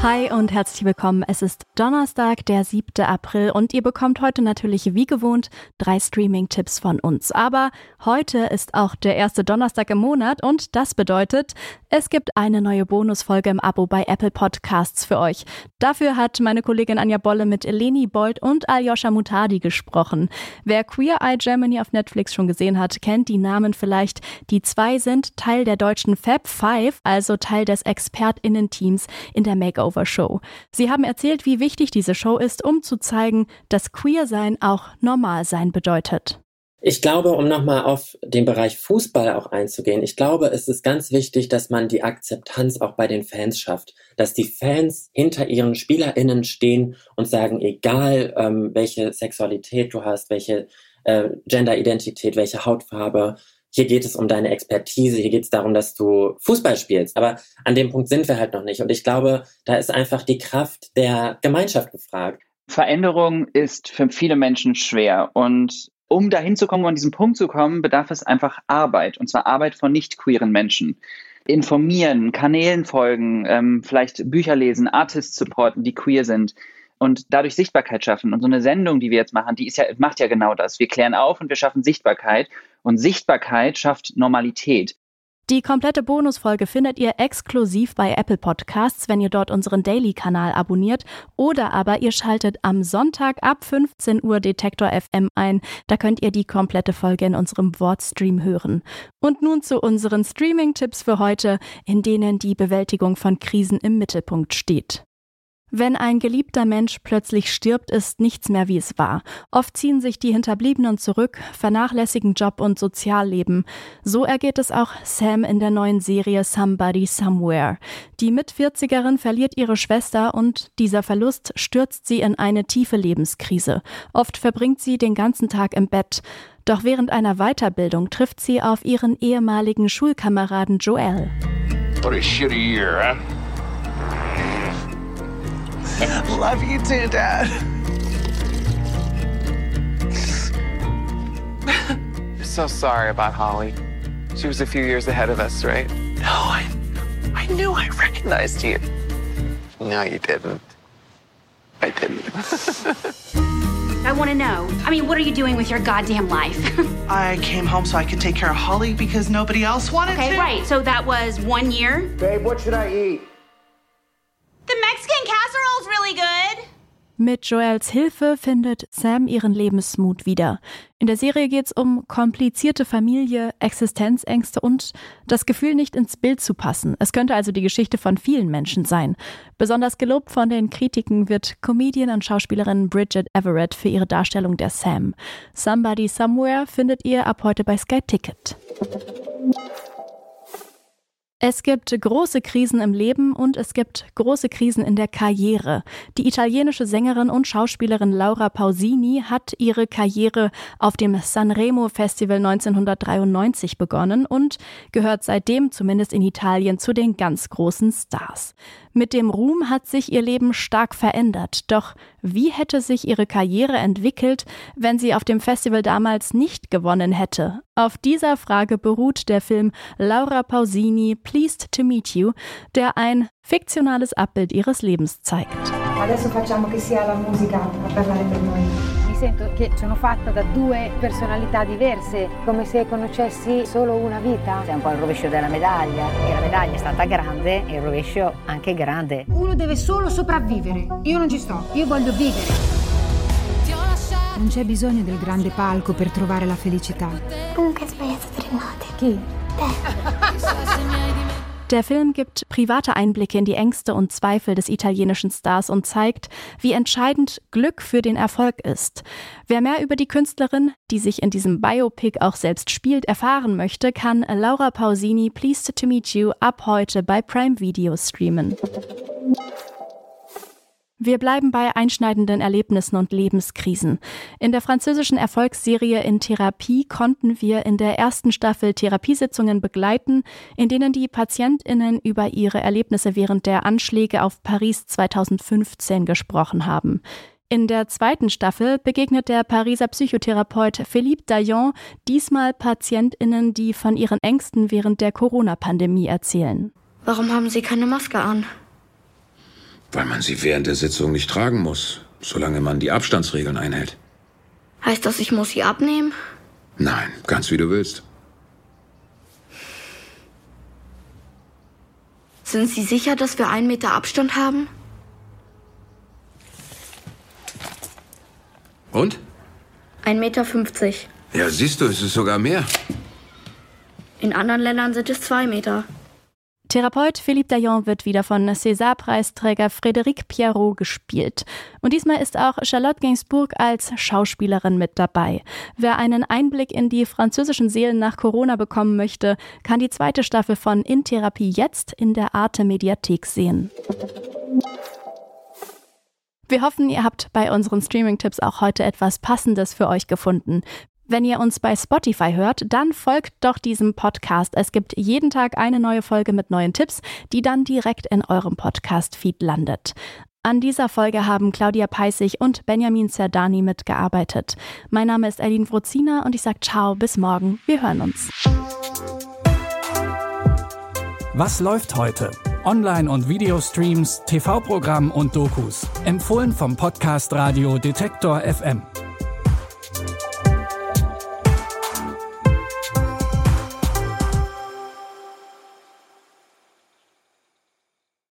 Hi und herzlich willkommen. Es ist Donnerstag, der 7. April und ihr bekommt heute natürlich wie gewohnt drei Streaming-Tipps von uns. Aber heute ist auch der erste Donnerstag im Monat und das bedeutet, es gibt eine neue Bonusfolge im Abo bei Apple Podcasts für euch. Dafür hat meine Kollegin Anja Bolle mit Eleni Bold und Aljoscha Mutadi gesprochen. Wer Queer Eye Germany auf Netflix schon gesehen hat, kennt die Namen vielleicht. Die zwei sind Teil der deutschen Fab Five, also Teil des ExpertInnen-Teams in der Makeover Show. Sie haben erzählt, wie wichtig diese Show ist, um zu zeigen, dass Queer-Sein auch normal sein bedeutet. Ich glaube, um nochmal auf den Bereich Fußball auch einzugehen, ich glaube, es ist ganz wichtig, dass man die Akzeptanz auch bei den Fans schafft, dass die Fans hinter ihren SpielerInnen stehen und sagen, egal ähm, welche Sexualität du hast, welche äh, Genderidentität, welche Hautfarbe, hier geht es um deine Expertise, hier geht es darum, dass du Fußball spielst. Aber an dem Punkt sind wir halt noch nicht. Und ich glaube, da ist einfach die Kraft der Gemeinschaft gefragt. Veränderung ist für viele Menschen schwer und um dahin zu kommen, um an diesen Punkt zu kommen, bedarf es einfach Arbeit, und zwar Arbeit von nicht queeren Menschen. Informieren, Kanälen folgen, ähm, vielleicht Bücher lesen, Artists supporten, die queer sind und dadurch Sichtbarkeit schaffen. Und so eine Sendung, die wir jetzt machen, die ist ja, macht ja genau das. Wir klären auf und wir schaffen Sichtbarkeit. Und Sichtbarkeit schafft Normalität. Die komplette Bonusfolge findet ihr exklusiv bei Apple Podcasts, wenn ihr dort unseren Daily-Kanal abonniert. Oder aber ihr schaltet am Sonntag ab 15 Uhr Detektor FM ein. Da könnt ihr die komplette Folge in unserem Wortstream hören. Und nun zu unseren Streaming-Tipps für heute, in denen die Bewältigung von Krisen im Mittelpunkt steht. Wenn ein geliebter Mensch plötzlich stirbt, ist nichts mehr wie es war. Oft ziehen sich die Hinterbliebenen zurück, vernachlässigen Job und Sozialleben. So ergeht es auch Sam in der neuen Serie Somebody Somewhere. Die Mitvierzigerin verliert ihre Schwester und dieser Verlust stürzt sie in eine tiefe Lebenskrise. Oft verbringt sie den ganzen Tag im Bett. Doch während einer Weiterbildung trifft sie auf ihren ehemaligen Schulkameraden Joel. What a shitty year, huh? I love you too, Dad. I'm so sorry about Holly. She was a few years ahead of us, right? No, I, I knew I recognized you. No, you didn't. I didn't. I want to know. I mean, what are you doing with your goddamn life? I came home so I could take care of Holly because nobody else wanted okay, to. Okay, right. So that was one year. Babe, what should I eat? Mit Joels Hilfe findet Sam ihren Lebensmut wieder. In der Serie geht es um komplizierte Familie, Existenzängste und das Gefühl, nicht ins Bild zu passen. Es könnte also die Geschichte von vielen Menschen sein. Besonders gelobt von den Kritiken wird Comedian und Schauspielerin Bridget Everett für ihre Darstellung der Sam. Somebody Somewhere findet ihr ab heute bei Sky Ticket. Es gibt große Krisen im Leben und es gibt große Krisen in der Karriere. Die italienische Sängerin und Schauspielerin Laura Pausini hat ihre Karriere auf dem Sanremo Festival 1993 begonnen und gehört seitdem zumindest in Italien zu den ganz großen Stars. Mit dem Ruhm hat sich ihr Leben stark verändert. Doch wie hätte sich ihre Karriere entwickelt, wenn sie auf dem Festival damals nicht gewonnen hätte? Auf dieser Frage beruht der Film Laura Pausini Pleased to Meet You, der ein fiktionales Abbild ihres Lebens zeigt. Adesso facciamo che sia la musica a parlare per noi sento che sono fatta da due personalità diverse, come se conoscessi solo una vita. È un po' il rovescio della medaglia, e la medaglia è stata grande e il rovescio anche grande. Uno deve solo sopravvivere, io non ci sto, io voglio vivere. Non c'è bisogno del grande palco per trovare la felicità. Comunque hai sbagliato tre note. Chi? Te. Der Film gibt private Einblicke in die Ängste und Zweifel des italienischen Stars und zeigt, wie entscheidend Glück für den Erfolg ist. Wer mehr über die Künstlerin, die sich in diesem Biopic auch selbst spielt, erfahren möchte, kann Laura Pausini Pleased to Meet You ab heute bei Prime Video streamen. Wir bleiben bei einschneidenden Erlebnissen und Lebenskrisen. In der französischen Erfolgsserie In Therapie konnten wir in der ersten Staffel Therapiesitzungen begleiten, in denen die Patientinnen über ihre Erlebnisse während der Anschläge auf Paris 2015 gesprochen haben. In der zweiten Staffel begegnet der Pariser Psychotherapeut Philippe Daillon diesmal Patientinnen, die von ihren Ängsten während der Corona-Pandemie erzählen. Warum haben Sie keine Maske an? Weil man sie während der Sitzung nicht tragen muss, solange man die Abstandsregeln einhält. Heißt das, ich muss sie abnehmen? Nein, ganz wie du willst. Sind Sie sicher, dass wir einen Meter Abstand haben? Und? Ein Meter. fünfzig. Ja, siehst du, es ist sogar mehr. In anderen Ländern sind es zwei Meter. Therapeut Philippe Daillon wird wieder von César-Preisträger Frédéric Pierrot gespielt. Und diesmal ist auch Charlotte Gainsbourg als Schauspielerin mit dabei. Wer einen Einblick in die französischen Seelen nach Corona bekommen möchte, kann die zweite Staffel von In Therapie jetzt in der Arte Mediathek sehen. Wir hoffen, ihr habt bei unseren Streaming-Tipps auch heute etwas Passendes für euch gefunden. Wenn ihr uns bei Spotify hört, dann folgt doch diesem Podcast. Es gibt jeden Tag eine neue Folge mit neuen Tipps, die dann direkt in eurem Podcast-Feed landet. An dieser Folge haben Claudia Peissig und Benjamin Zerdani mitgearbeitet. Mein Name ist Eileen Wrozina und ich sage ciao, bis morgen. Wir hören uns. Was läuft heute? Online- und Videostreams, TV-Programm und Dokus. Empfohlen vom Podcast Radio Detektor FM.